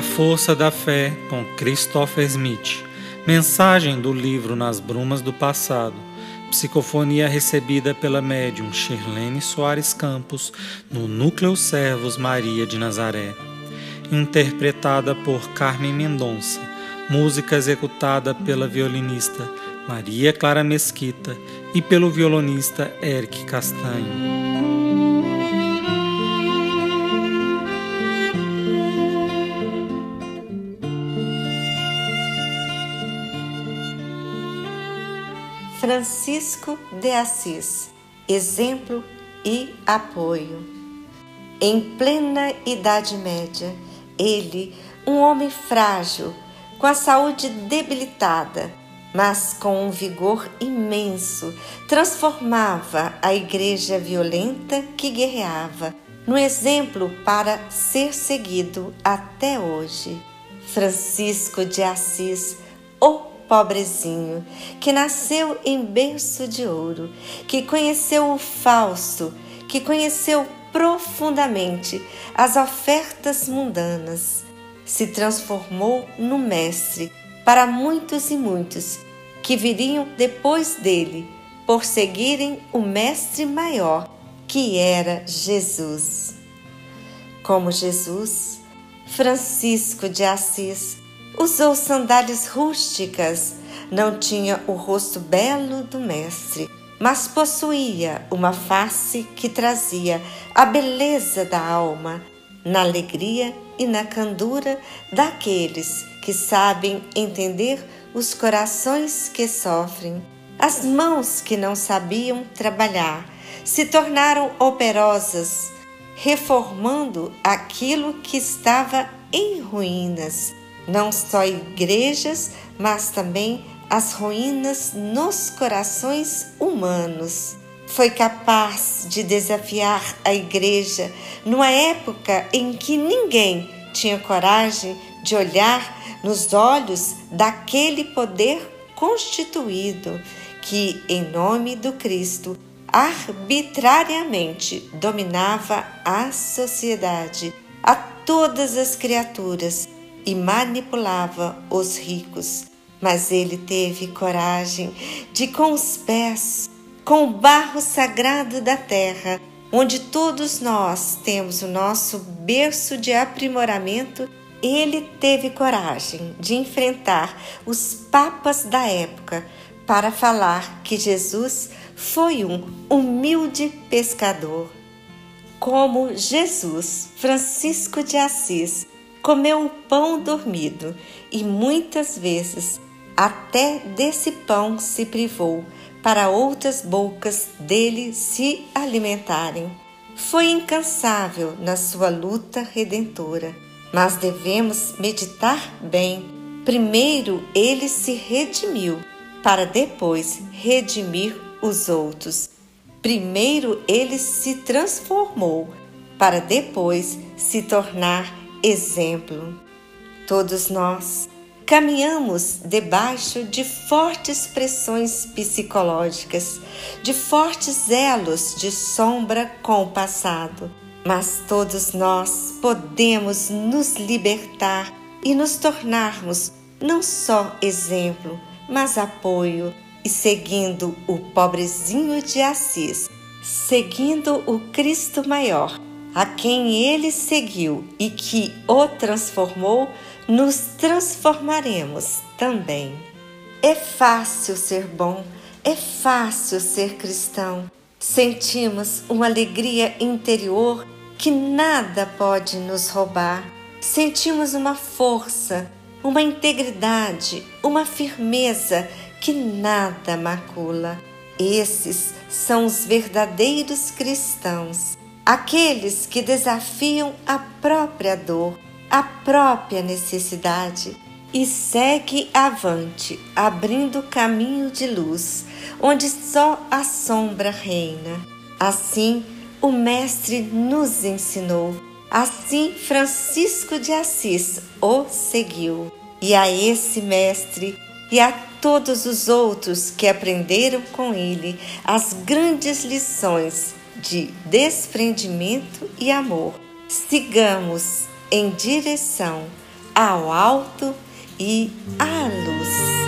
força da fé com Christopher Smith. Mensagem do livro Nas Brumas do Passado. Psicofonia recebida pela médium Shirlene Soares Campos no Núcleo Servos Maria de Nazaré. Interpretada por Carmen Mendonça. Música executada pela violinista Maria Clara Mesquita e pelo violonista Eric Castanho. Francisco de Assis, exemplo e apoio. Em plena Idade Média, ele, um homem frágil, com a saúde debilitada, mas com um vigor imenso, transformava a igreja violenta que guerreava no exemplo para ser seguido até hoje. Francisco de Assis, o pobrezinho, que nasceu em berço de ouro, que conheceu o falso, que conheceu profundamente as ofertas mundanas, se transformou no mestre para muitos e muitos que viriam depois dele por seguirem o mestre maior, que era Jesus. Como Jesus, Francisco de Assis Usou sandálias rústicas, não tinha o rosto belo do mestre, mas possuía uma face que trazia a beleza da alma, na alegria e na candura daqueles que sabem entender os corações que sofrem. As mãos que não sabiam trabalhar se tornaram operosas, reformando aquilo que estava em ruínas não só igrejas, mas também as ruínas nos corações humanos. Foi capaz de desafiar a igreja numa época em que ninguém tinha coragem de olhar nos olhos daquele poder constituído que, em nome do Cristo, arbitrariamente dominava a sociedade, a todas as criaturas e manipulava os ricos. Mas ele teve coragem de, com os pés, com o barro sagrado da terra, onde todos nós temos o nosso berço de aprimoramento, ele teve coragem de enfrentar os papas da época para falar que Jesus foi um humilde pescador. Como Jesus, Francisco de Assis, comeu o pão dormido e muitas vezes até desse pão se privou para outras bocas dele se alimentarem. Foi incansável na sua luta redentora, mas devemos meditar bem. Primeiro ele se redimiu, para depois redimir os outros. Primeiro ele se transformou, para depois se tornar exemplo. Todos nós caminhamos debaixo de fortes pressões psicológicas, de fortes elos de sombra com o passado, mas todos nós podemos nos libertar e nos tornarmos não só exemplo, mas apoio e seguindo o pobrezinho de Assis, seguindo o Cristo maior a quem ele seguiu e que o transformou, nos transformaremos também. É fácil ser bom, é fácil ser cristão. Sentimos uma alegria interior que nada pode nos roubar. Sentimos uma força, uma integridade, uma firmeza que nada macula. Esses são os verdadeiros cristãos aqueles que desafiam a própria dor, a própria necessidade e segue avante, abrindo caminho de luz, onde só a sombra reina. Assim, o Mestre nos ensinou, assim Francisco de Assis o seguiu. E a esse Mestre e a todos os outros que aprenderam com ele as grandes lições de desprendimento e amor. Sigamos em direção ao alto e à luz.